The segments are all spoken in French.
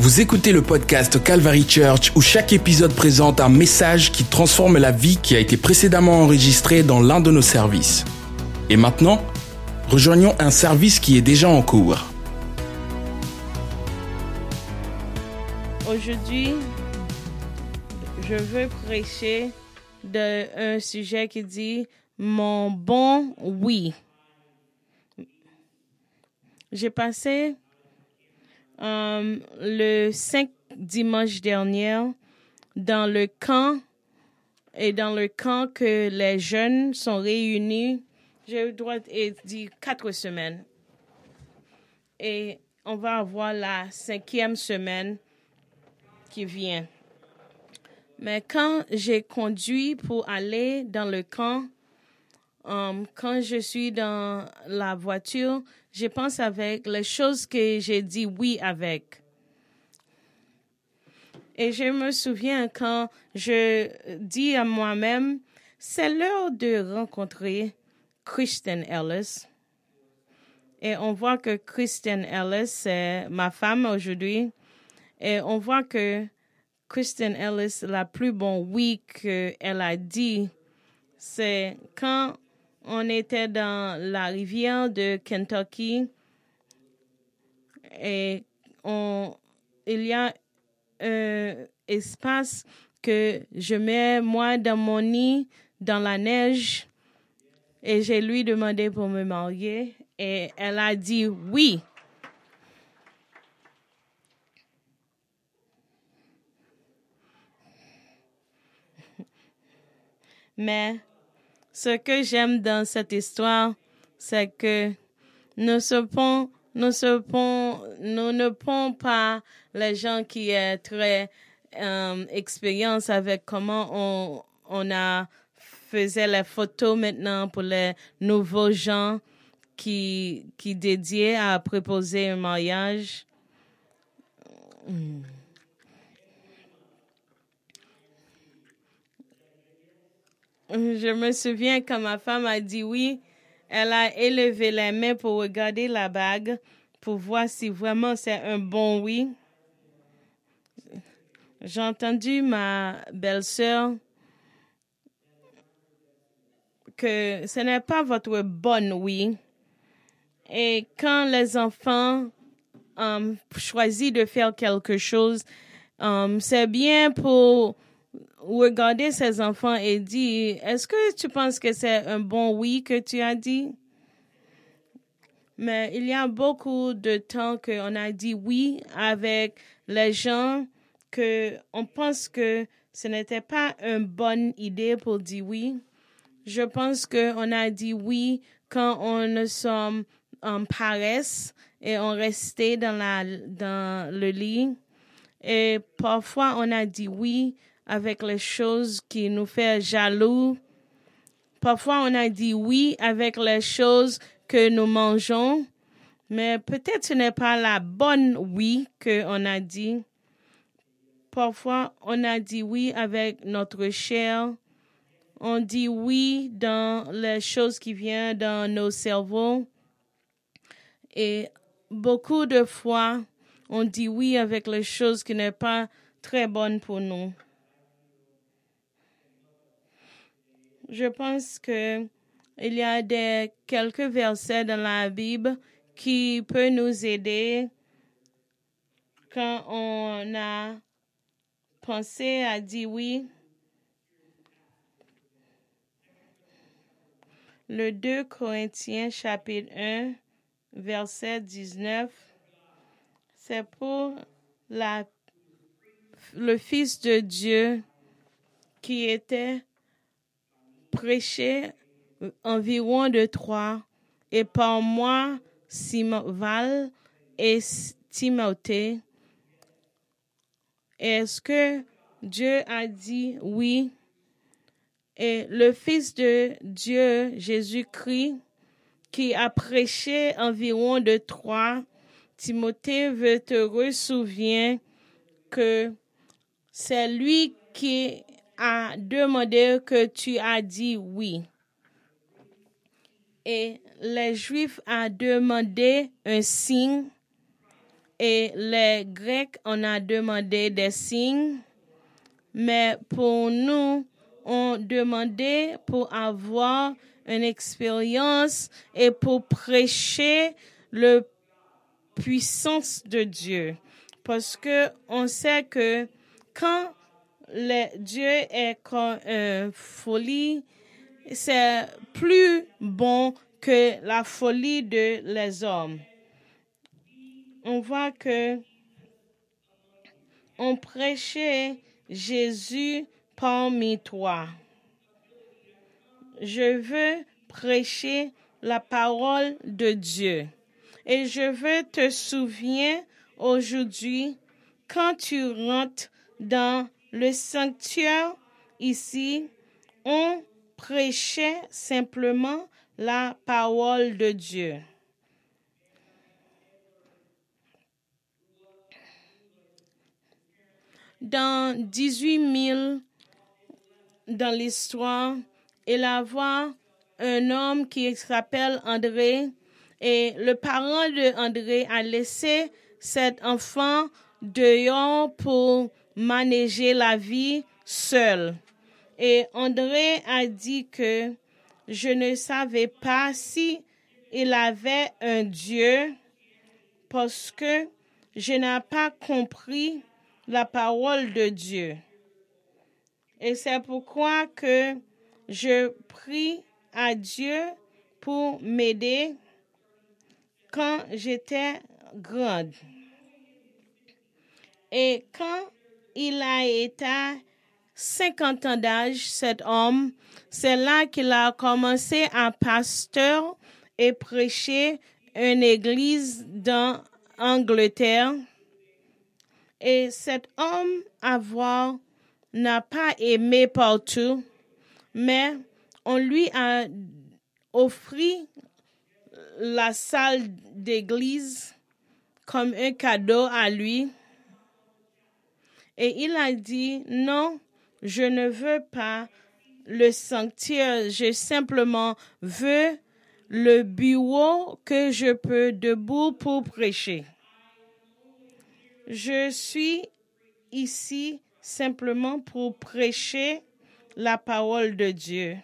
Vous écoutez le podcast Calvary Church où chaque épisode présente un message qui transforme la vie qui a été précédemment enregistrée dans l'un de nos services. Et maintenant, rejoignons un service qui est déjà en cours. Aujourd'hui, je veux prêcher d'un sujet qui dit mon bon oui. J'ai passé euh, le 5 dimanche dernier dans le camp et dans le camp que les jeunes sont réunis. J'ai eu droit de dire quatre semaines. Et on va avoir la cinquième semaine qui vient. Mais quand j'ai conduit pour aller dans le camp, um, quand je suis dans la voiture, je pense avec les choses que j'ai dit oui avec. Et je me souviens quand je dis à moi-même, c'est l'heure de rencontrer Kristen Ellis. Et on voit que Kristen Ellis, c'est ma femme aujourd'hui. Et on voit que Kristen Ellis, la plus bon oui qu'elle a dit, c'est quand on était dans la rivière de Kentucky et il y a un espace que je mets moi dans mon nid dans la neige et j'ai lui demandé pour me marier et elle a dit oui. Mais ce que j'aime dans cette histoire, c'est que nous, ne pont pas les gens qui ont très euh, expérience avec comment on, on a faisait les photos maintenant pour les nouveaux gens qui, qui dédiaient à proposer un mariage. Hmm. Je me souviens quand ma femme a dit oui, elle a élevé les mains pour regarder la bague, pour voir si vraiment c'est un bon oui. J'ai entendu ma belle-sœur que ce n'est pas votre bonne oui. Et quand les enfants um, choisissent de faire quelque chose, um, c'est bien pour regarder ces enfants et dire, est-ce que tu penses que c'est un bon oui que tu as dit? Mais il y a beaucoup de temps qu'on a dit oui avec les gens que on pense que ce n'était pas une bonne idée pour dire oui. Je pense qu'on a dit oui quand on sommes en paresse et on restait dans la, dans le lit. Et parfois on a dit oui avec les choses qui nous font jaloux. Parfois, on a dit oui avec les choses que nous mangeons, mais peut-être ce n'est pas la bonne oui qu'on a dit. Parfois, on a dit oui avec notre chair. On dit oui dans les choses qui viennent dans nos cerveaux. Et beaucoup de fois, on dit oui avec les choses qui n'est pas très bonnes pour nous. je pense que il y a des, quelques versets dans la Bible qui peuvent nous aider quand on a pensé à dire oui. Le 2 Corinthiens chapitre 1, verset 19, c'est pour le Fils de Dieu qui était prêché environ de trois, et par moi, Val et Timothée. Est-ce que Dieu a dit oui? Et le Fils de Dieu, Jésus-Christ, qui a prêché environ de trois, Timothée veut te ressouvenir que c'est lui qui a demandé que tu as dit oui. Et les Juifs ont demandé un signe Et les Grecs, on a demandé des signes, mais pour nous, on demandait pour avoir une expérience et pour prêcher le puissance de Dieu. Parce que on sait que quand le Dieu est comme une folie, c'est plus bon que la folie de les hommes. On voit que on prêchait Jésus parmi toi. Je veux prêcher la parole de Dieu. Et je veux te souvenir aujourd'hui, quand tu rentres dans le sanctuaire ici, on prêchait simplement la parole de Dieu. Dans 18 000, dans l'histoire, il y a un homme qui s'appelle André et le parent de André a laissé cet enfant dehors pour manager la vie seul. Et André a dit que je ne savais pas si il avait un Dieu parce que je n'ai pas compris la parole de Dieu. Et c'est pourquoi que je prie à Dieu pour m'aider quand j'étais grande. Et quand il a été 50 ans d'âge, cet homme, c'est là qu'il a commencé à pasteur et prêcher une église dans Angleterre. Et cet homme, avoir, n'a pas aimé partout, mais on lui a offert la salle d'église comme un cadeau à lui. Et il a dit, non, je ne veux pas le sanctuaire, je simplement veux le bureau que je peux debout pour prêcher. Je suis ici simplement pour prêcher la parole de Dieu.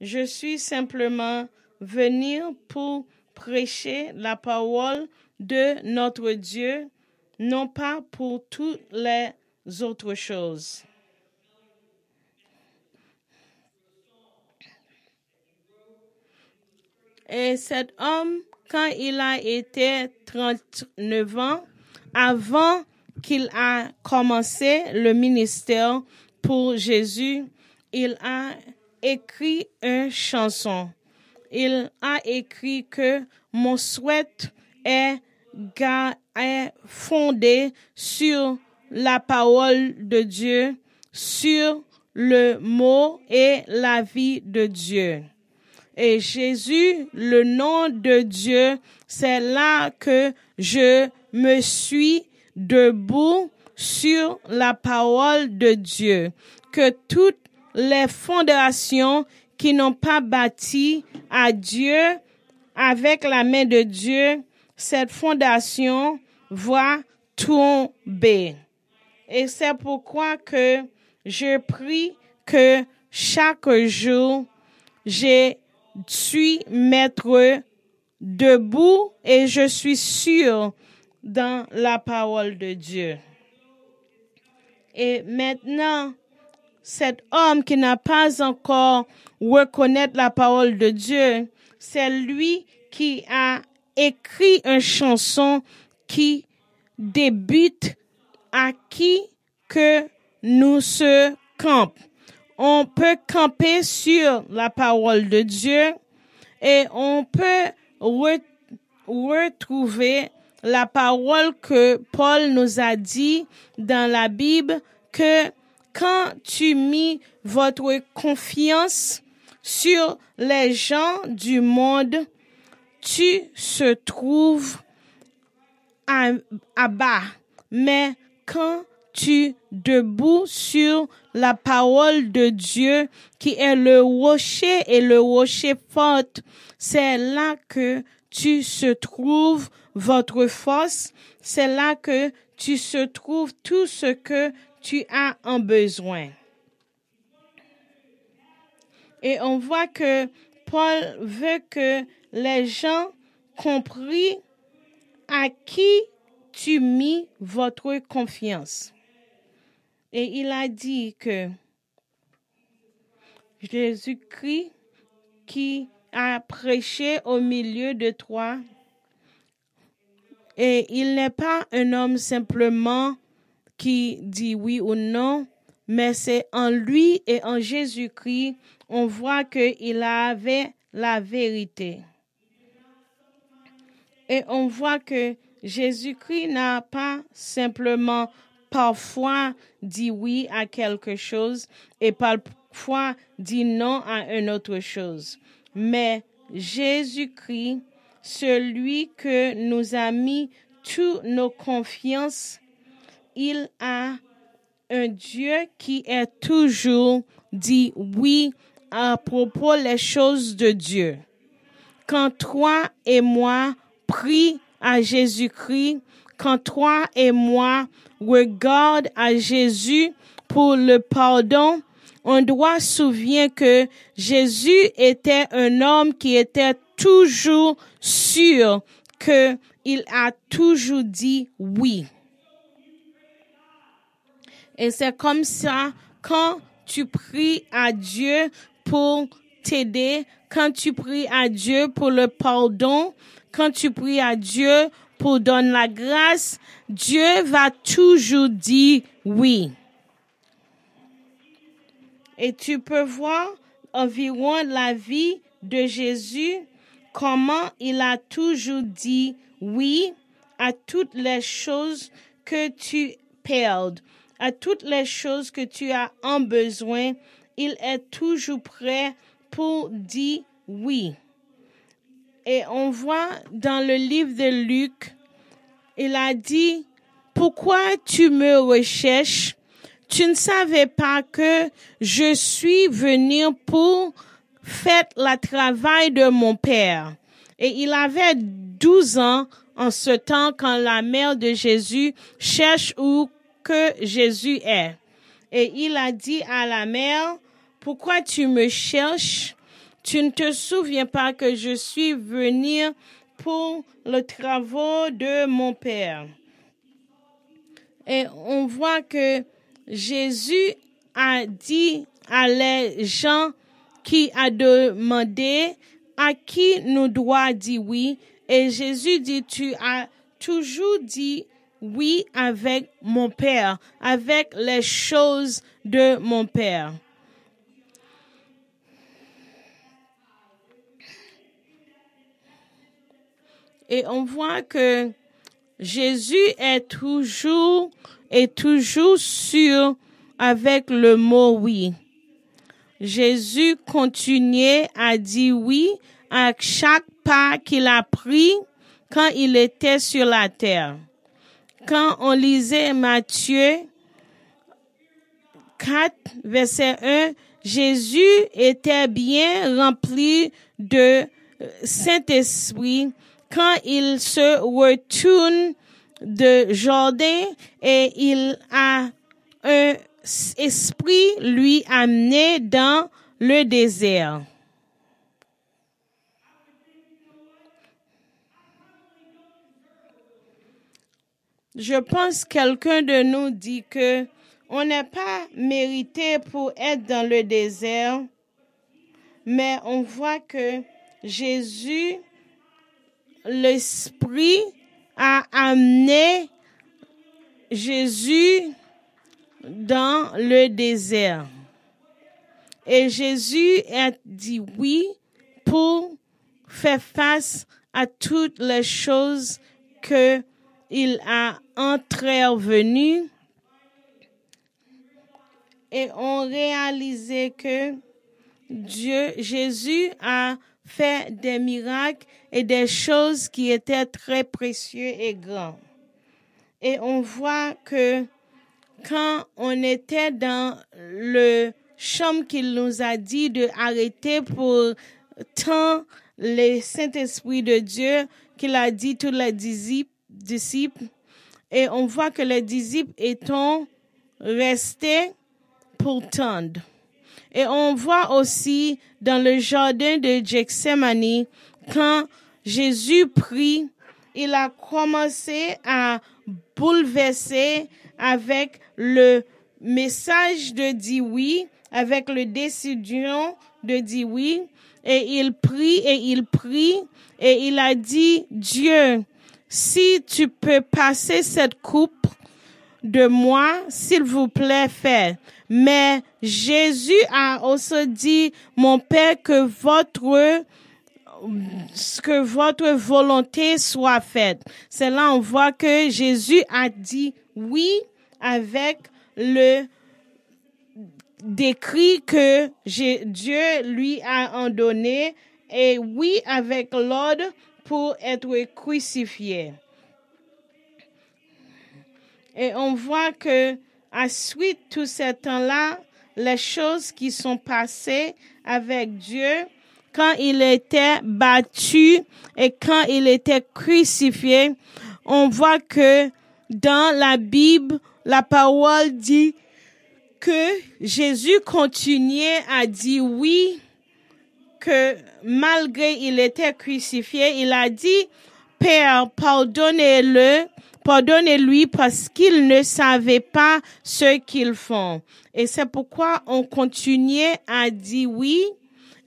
Je suis simplement venir pour prêcher la parole de notre Dieu, non pas pour toutes les autres choses. Et cet homme, quand il a été 39 ans, avant qu'il a commencé le ministère pour Jésus, il a écrit une chanson. Il a écrit que mon souhait est, fondé sur la parole de Dieu, sur le mot et la vie de Dieu. Et Jésus, le nom de Dieu, c'est là que je me suis debout sur la parole de Dieu. Que toutes les fondations qui n'ont pas bâti à Dieu avec la main de Dieu, cette fondation va tomber. Et c'est pourquoi que je prie que chaque jour, j'ai suis maître debout et je suis sûr dans la parole de Dieu. Et maintenant, cet homme qui n'a pas encore reconnaître la parole de Dieu, c'est lui qui a écrit une chanson qui débute à qui que nous se campons on peut camper sur la parole de Dieu et on peut retrouver la parole que Paul nous a dit dans la Bible que quand tu mis votre confiance sur les gens du monde, tu se trouves à, bas. Mais quand tu debout sur la parole de Dieu qui est le rocher et le rocher fort. C'est là que tu se trouves votre force, c'est là que tu se trouves tout ce que tu as en besoin. Et on voit que Paul veut que les gens comprennent à qui tu mis votre confiance. Et il a dit que Jésus-Christ qui a prêché au milieu de toi, et il n'est pas un homme simplement qui dit oui ou non, mais c'est en lui et en Jésus-Christ, on voit qu'il avait la vérité. Et on voit que Jésus-Christ n'a pas simplement parfois dit oui à quelque chose et parfois dit non à une autre chose. Mais Jésus-Christ, celui que nous a mis toutes nos confiances, il a un Dieu qui est toujours dit oui à propos des choses de Dieu. Quand toi et moi prie à Jésus-Christ, quand toi et moi regarde à Jésus pour le pardon, on doit souvenir que Jésus était un homme qui était toujours sûr que il a toujours dit oui. Et c'est comme ça quand tu pries à Dieu pour t'aider, quand tu pries à Dieu pour le pardon, quand tu pries à Dieu pour donner la grâce, Dieu va toujours dire oui. Et tu peux voir environ la vie de Jésus, comment il a toujours dit oui à toutes les choses que tu perds, à toutes les choses que tu as en besoin. Il est toujours prêt pour dire oui. Et on voit dans le livre de Luc, il a dit, pourquoi tu me recherches? Tu ne savais pas que je suis venu pour faire le travail de mon père. Et il avait 12 ans en ce temps quand la mère de Jésus cherche où que Jésus est. Et il a dit à la mère, pourquoi tu me cherches? Tu ne te souviens pas que je suis venu pour le travail de mon Père. Et on voit que Jésus a dit à les gens qui a demandé à qui nous doit dire oui? Et Jésus dit, tu as toujours dit oui avec mon Père, avec les choses de mon Père. Et on voit que Jésus est toujours, est toujours sûr avec le mot oui. Jésus continuait à dire oui à chaque pas qu'il a pris quand il était sur la terre. Quand on lisait Matthieu 4, verset 1, Jésus était bien rempli de Saint-Esprit quand il se retourne de Jourdain et il a un esprit lui amené dans le désert. Je pense quelqu'un de nous dit que on n'est pas mérité pour être dans le désert, mais on voit que Jésus l'Esprit a amené Jésus dans le désert. Et Jésus a dit oui pour faire face à toutes les choses que il a intervenu et on réalisait que Dieu, Jésus a fait des miracles et des choses qui étaient très précieuses et grandes. Et on voit que quand on était dans le chambre qu'il nous a dit de arrêter pour tant le Saint-Esprit de Dieu qu'il a dit tous les disciples. Et on voit que les disciples étant restés pour tendre. Et on voit aussi dans le jardin de Gethsemane, quand Jésus prie, il a commencé à bouleverser avec le message de dire oui, avec le décision de dire oui. Et il prie et il prie et il a dit, Dieu, si tu peux passer cette coupe de moi, s'il vous plaît, fais. Mais Jésus a aussi dit, mon Père, que votre que votre volonté soit faite. C'est là on voit que Jésus a dit oui avec le décrit que Dieu lui a en donné et oui avec l'ordre pour être crucifié. Et on voit que à suite tout ce temps-là, les choses qui sont passées avec Dieu, quand il était battu et quand il était crucifié, on voit que dans la Bible, la parole dit que Jésus continuait à dire oui, que malgré il était crucifié, il a dit, Père, pardonnez-le, pardonnez-lui parce qu'il ne savait pas ce qu'ils font. Et c'est pourquoi on continuait à dire oui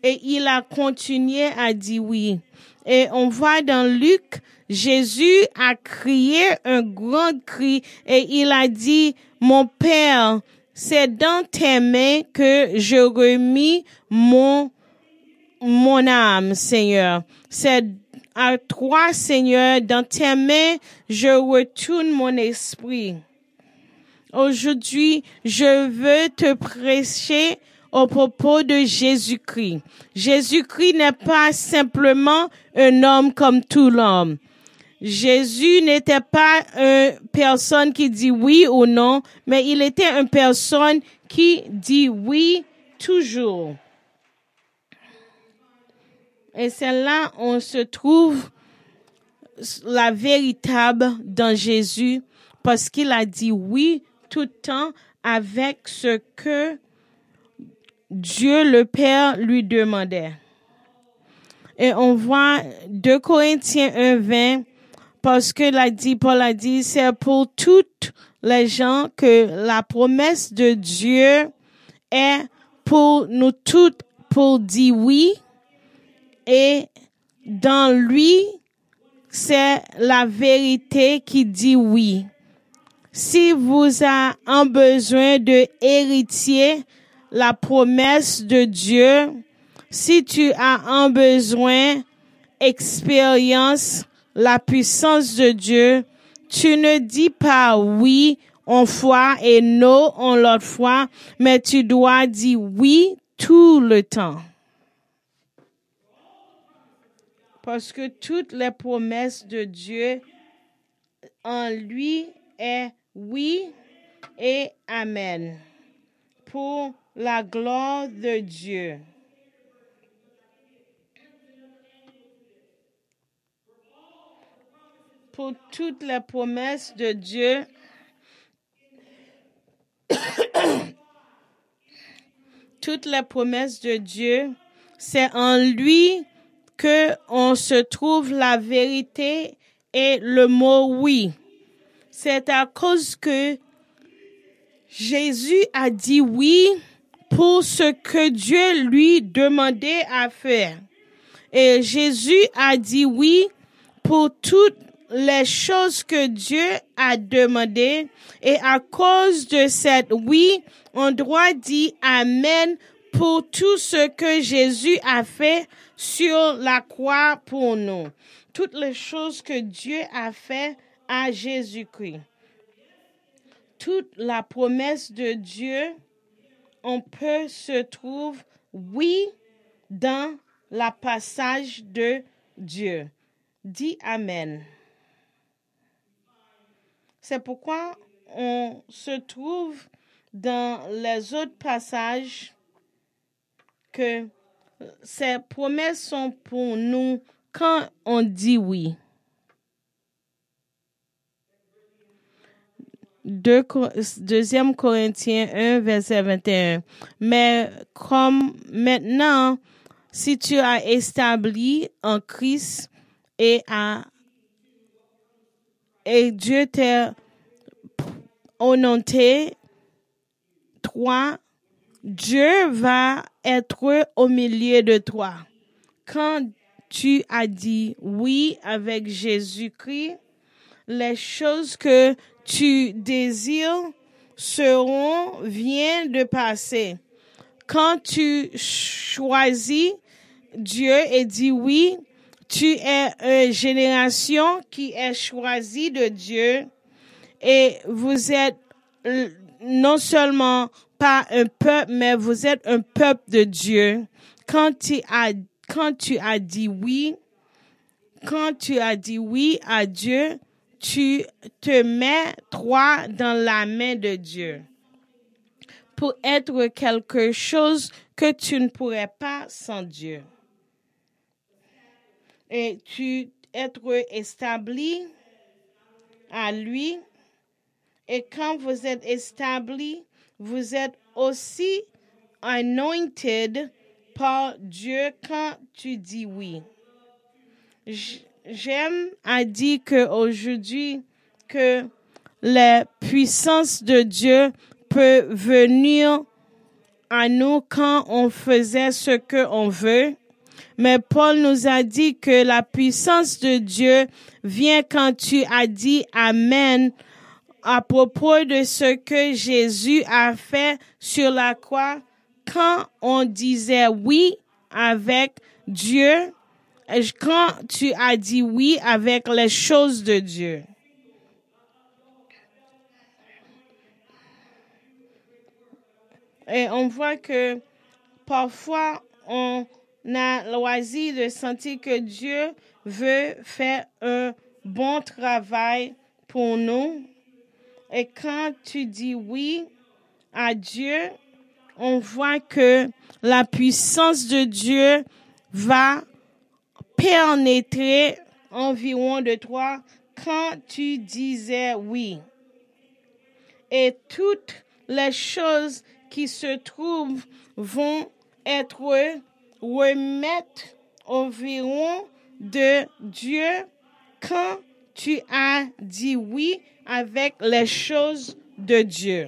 et il a continué à dire oui. Et on voit dans Luc, Jésus a crié un grand cri et il a dit, mon Père, c'est dans tes mains que je remis mon, mon âme, Seigneur. C'est à toi, Seigneur, dans tes mains, je retourne mon esprit. Aujourd'hui, je veux te prêcher au propos de Jésus-Christ. Jésus-Christ n'est pas simplement un homme comme tout l'homme. Jésus n'était pas une personne qui dit oui ou non, mais il était une personne qui dit oui toujours. Et c'est là on se trouve la véritable dans Jésus parce qu'il a dit oui tout le temps avec ce que Dieu le Père lui demandait. Et on voit 2 Corinthiens 1, 20, parce que l'a dit, Paul a dit, c'est pour toutes les gens que la promesse de Dieu est pour nous toutes pour dire oui. Et dans lui, c'est la vérité qui dit oui. Si vous avez un besoin de héritier, la promesse de Dieu, si tu as un besoin, expérience, la puissance de Dieu, tu ne dis pas oui en foi et non en l'autre foi, mais tu dois dire oui tout le temps. Parce que toutes les promesses de Dieu en lui est oui et amen. Pour la gloire de Dieu. Pour toutes les promesses de Dieu, toutes les promesses de Dieu, c'est en lui que on se trouve la vérité et le mot oui. C'est à cause que Jésus a dit oui pour ce que Dieu lui demandait à faire. Et Jésus a dit oui pour toutes les choses que Dieu a demandé. Et à cause de cette oui, on doit dire Amen pour tout ce que Jésus a fait sur la croix pour nous. Toutes les choses que Dieu a fait à Jésus-Christ. Toute la promesse de Dieu on peut se trouver, oui, dans la passage de Dieu. Dis Amen. C'est pourquoi on se trouve dans les autres passages que ces promesses sont pour nous quand on dit oui. Deux, deuxième Corinthiens 1, verset 21. Mais comme maintenant, si tu as établi en Christ et, à, et Dieu t'a honoré, toi, Dieu va être au milieu de toi. Quand tu as dit oui avec Jésus-Christ, les choses que tu désires seront, vient de passer. Quand tu choisis Dieu et dis oui, tu es une génération qui est choisie de Dieu et vous êtes non seulement pas un peuple, mais vous êtes un peuple de Dieu. Quand tu as, quand tu as dit oui, quand tu as dit oui à Dieu, tu te mets toi dans la main de Dieu pour être quelque chose que tu ne pourrais pas sans Dieu. Et tu être établi à lui. Et quand vous êtes établi, vous êtes aussi anointed par Dieu quand tu dis oui. J'aime à dire que aujourd'hui que la puissance de Dieu peut venir à nous quand on faisait ce que on veut. Mais Paul nous a dit que la puissance de Dieu vient quand tu as dit Amen à propos de ce que Jésus a fait sur la croix quand on disait oui avec Dieu, quand tu as dit oui avec les choses de Dieu. Et on voit que parfois on a loisir de sentir que Dieu veut faire un bon travail pour nous. Et quand tu dis oui à Dieu, on voit que la puissance de Dieu va pénétrer environ de toi quand tu disais oui. Et toutes les choses qui se trouvent vont être remises environ de Dieu quand tu as dit oui avec les choses de Dieu.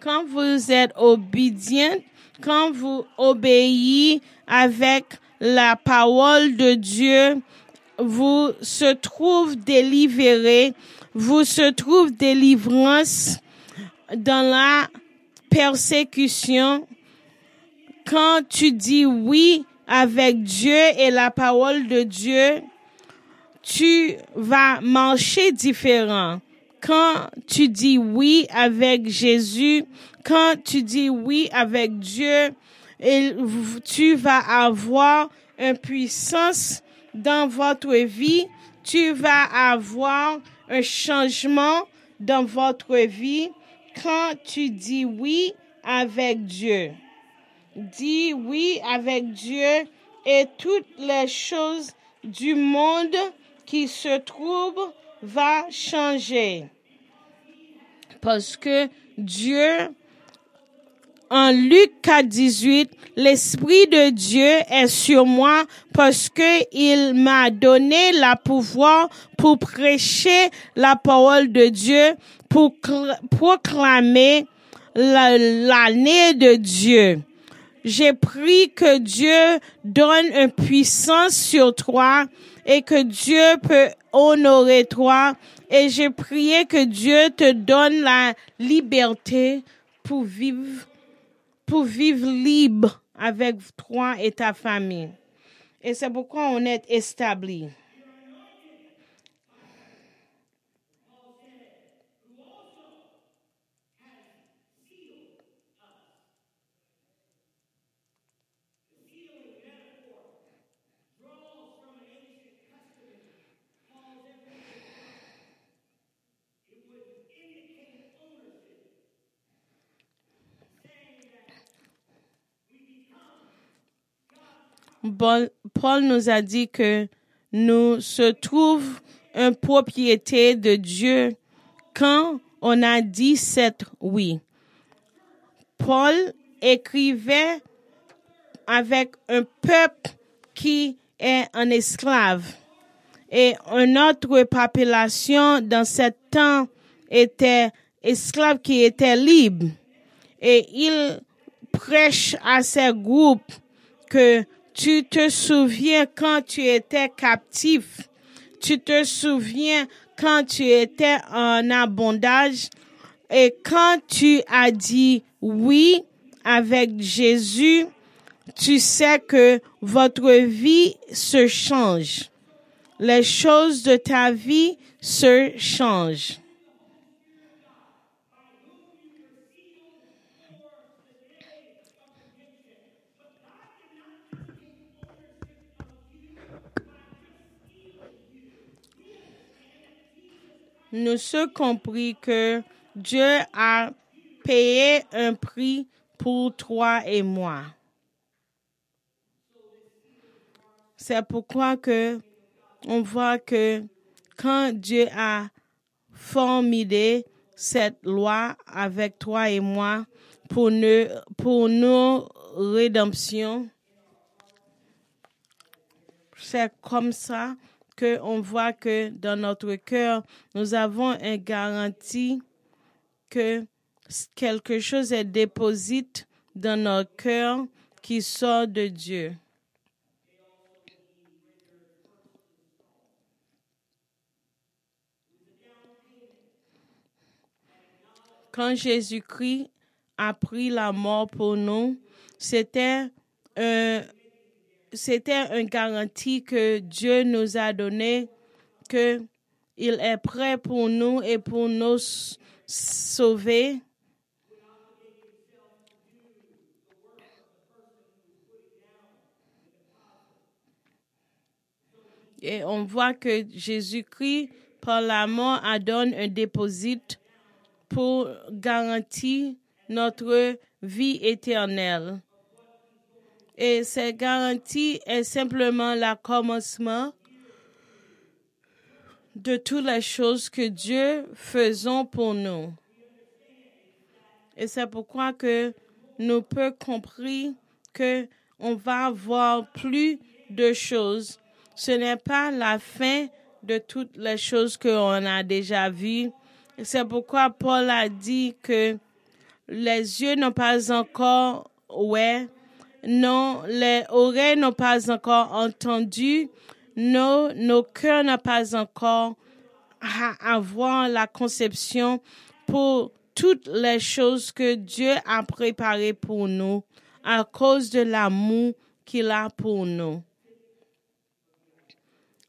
Quand vous êtes obédient, quand vous obéissez avec la parole de Dieu, vous se trouvez délivré, vous se trouvez délivrance dans la persécution. Quand tu dis oui avec Dieu et la parole de Dieu, tu vas marcher différent. Quand tu dis oui avec Jésus, quand tu dis oui avec Dieu, tu vas avoir une puissance dans votre vie. Tu vas avoir un changement dans votre vie quand tu dis oui avec Dieu. Dis oui avec Dieu et toutes les choses du monde qui se trouvent va changer. Parce que Dieu, en Luc 4, 18, l'Esprit de Dieu est sur moi parce que il m'a donné la pouvoir pour prêcher la parole de Dieu, pour proclamer l'année de Dieu. J'ai pris que Dieu donne une puissance sur toi et que Dieu peut honorer toi. Et j'ai prié que Dieu te donne la liberté pour vivre, pour vivre libre avec toi et ta famille. Et c'est pourquoi on est établi. Paul nous a dit que nous se trouve une propriété de Dieu quand on a dit cette oui. Paul écrivait avec un peuple qui est un esclave et une autre population dans ce temps était esclave qui était libre. Et il prêche à ces groupes que tu te souviens quand tu étais captif, tu te souviens quand tu étais en abondage? Et quand tu as dit oui avec Jésus, tu sais que votre vie se change. Les choses de ta vie se changent. Nous sommes compris que Dieu a payé un prix pour toi et moi. C'est pourquoi on voit que quand Dieu a formulé cette loi avec toi et moi pour nos rédemptions, c'est comme ça que on voit que dans notre cœur, nous avons une garantie que quelque chose est déposé dans notre cœur qui sort de Dieu. Quand Jésus-Christ a pris la mort pour nous, c'était un c'était une garantie que Dieu nous a donnée, que il est prêt pour nous et pour nous sauver. Et on voit que Jésus-Christ, par la mort, a donné un dépôt pour garantir notre vie éternelle. Et cette garantie est simplement le commencement de toutes les choses que Dieu faisons pour nous. Et c'est pourquoi que nous peut comprendre que on va avoir plus de choses. Ce n'est pas la fin de toutes les choses qu'on a déjà vues. C'est pourquoi Paul a dit que les yeux n'ont pas encore ouais, non, les oreilles n'ont pas encore entendu, nos, nos cœurs n'ont pas encore à avoir la conception pour toutes les choses que Dieu a préparées pour nous à cause de l'amour qu'il a pour nous.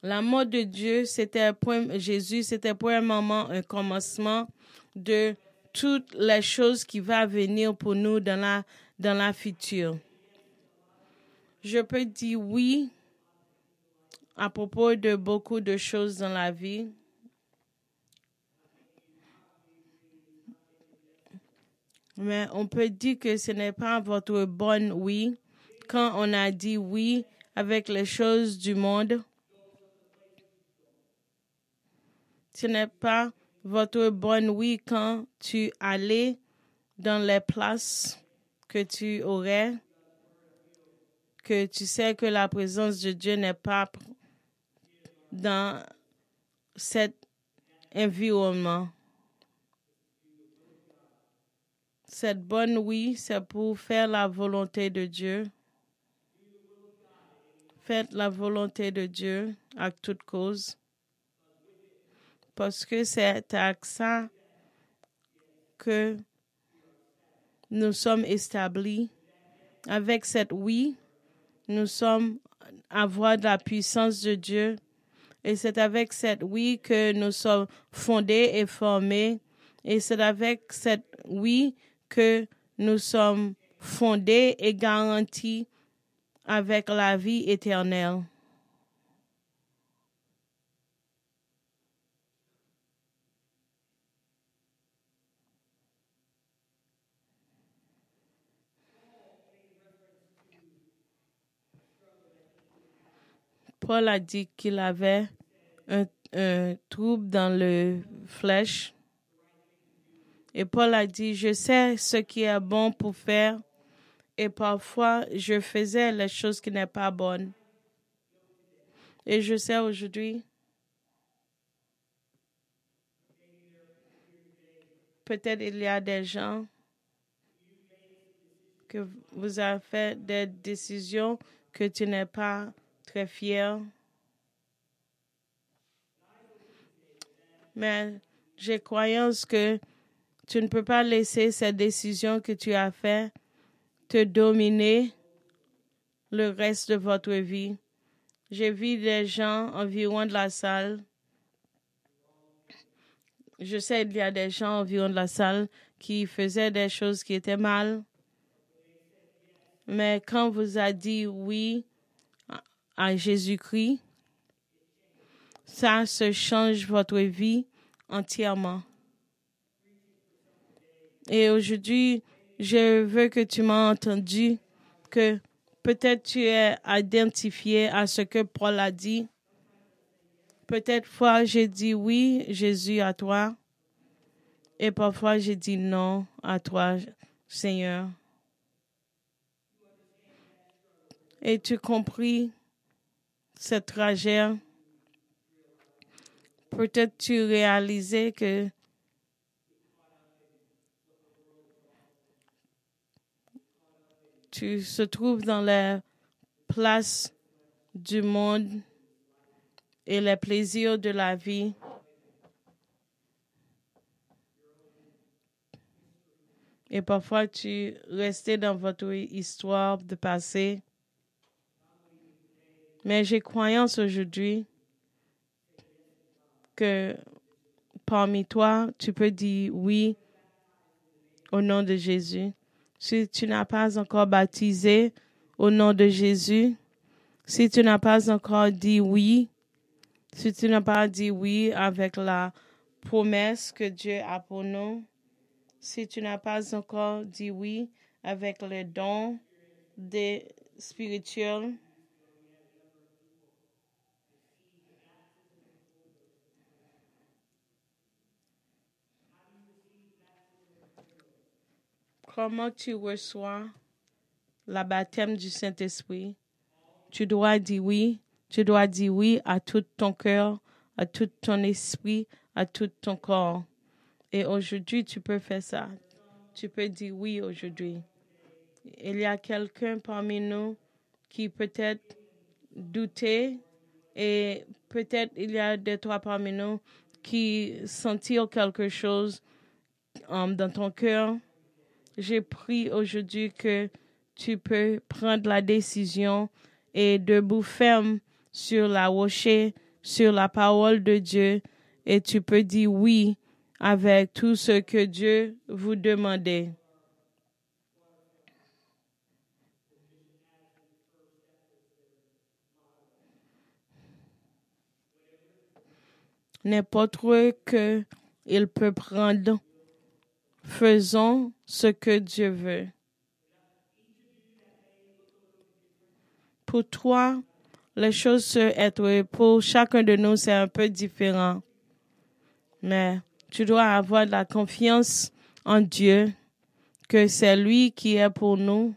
L'amour de Dieu, c'était Jésus, c'était pour un moment un commencement de toutes les choses qui vont venir pour nous dans la, dans la future je peux dire oui à propos de beaucoup de choses dans la vie. Mais on peut dire que ce n'est pas votre bon oui quand on a dit oui avec les choses du monde. Ce n'est pas votre bon oui quand tu allais dans les places que tu aurais que tu sais que la présence de Dieu n'est pas dans cet environnement. Cette bonne oui, c'est pour faire la volonté de Dieu. Faites la volonté de Dieu à toute cause. Parce que c'est à ça que nous sommes établis. Avec cette oui, nous sommes à voir de la puissance de Dieu. Et c'est avec cette oui que nous sommes fondés et formés. Et c'est avec cette oui que nous sommes fondés et garantis avec la vie éternelle. Paul a dit qu'il avait un, trouble dans le flèche. Et Paul a dit, je sais ce qui est bon pour faire et parfois je faisais les choses qui n'est pas bonnes. Et je sais aujourd'hui, peut-être il y a des gens que vous avez fait des décisions que tu n'es pas très fier. Mais j'ai croyance que tu ne peux pas laisser ces décisions que tu as faites te dominer le reste de votre vie. J'ai vu des gens environ de la salle. Je sais qu'il y a des gens environ de la salle qui faisaient des choses qui étaient mal. Mais quand vous avez dit oui à Jésus-Christ, ça se change votre vie entièrement. Et aujourd'hui, je veux que tu m'as entendu, que peut-être tu es identifié à ce que Paul a dit. Peut-être fois j'ai dit oui, Jésus, à toi. Et parfois j'ai dit non à toi, Seigneur. Et tu compris ce trajet. Peut-être tu réalisais que tu se trouves dans la place du monde et les plaisirs de la vie. Et parfois, tu restais dans votre histoire de passé. Mais j'ai croyance aujourd'hui que parmi toi, tu peux dire oui au nom de Jésus. Si tu n'as pas encore baptisé au nom de Jésus, si tu n'as pas encore dit oui, si tu n'as pas dit oui avec la promesse que Dieu a pour nous, si tu n'as pas encore dit oui avec les dons des spirituels, comment tu reçois la baptême du Saint-Esprit, tu dois dire oui, tu dois dire oui à tout ton cœur, à tout ton esprit, à tout ton corps. Et aujourd'hui, tu peux faire ça. Tu peux dire oui aujourd'hui. Il y a quelqu'un parmi nous qui peut-être doutait et peut-être il y a des trois parmi nous qui sentirent quelque chose um, dans ton cœur j'ai pris aujourd'hui que tu peux prendre la décision et debout ferme sur la rocher, sur la parole de Dieu, et tu peux dire oui avec tout ce que Dieu vous demandait. N'importe que il peut prendre Faisons ce que Dieu veut. Pour toi, les choses se pour chacun de nous, c'est un peu différent. Mais tu dois avoir la confiance en Dieu, que c'est lui qui est pour nous.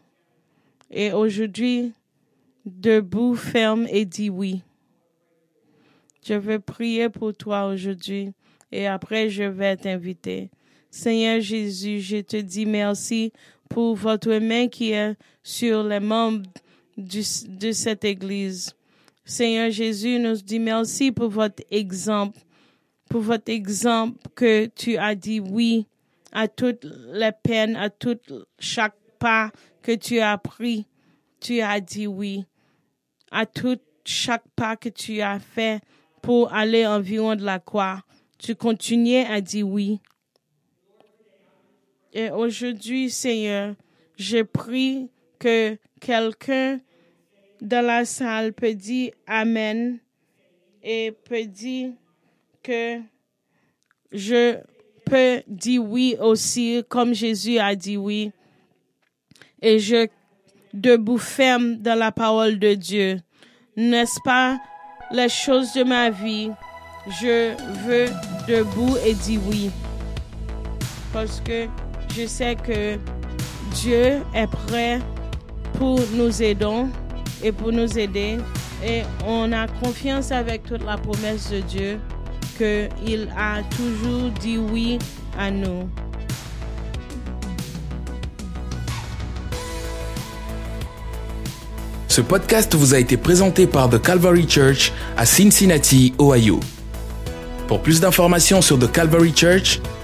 Et aujourd'hui, debout, ferme et dis oui. Je vais prier pour toi aujourd'hui et après je vais t'inviter. Seigneur Jésus, je te dis merci pour votre main qui est sur les membres de cette Église. Seigneur Jésus, nous dit merci pour votre exemple, pour votre exemple que tu as dit oui à toutes les peines, à tout chaque pas que tu as pris. Tu as dit oui à tout chaque pas que tu as fait pour aller environ de la croix. Tu continuais à dire oui. Et aujourd'hui, Seigneur, je prie que quelqu'un dans la salle peut dire Amen et peut dire que je peux dire oui aussi, comme Jésus a dit oui. Et je debout ferme dans la parole de Dieu. N'est-ce pas les choses de ma vie, je veux debout et dire oui. Parce que je sais que Dieu est prêt pour nous aider et pour nous aider. Et on a confiance avec toute la promesse de Dieu qu'il a toujours dit oui à nous. Ce podcast vous a été présenté par The Calvary Church à Cincinnati, Ohio. Pour plus d'informations sur The Calvary Church,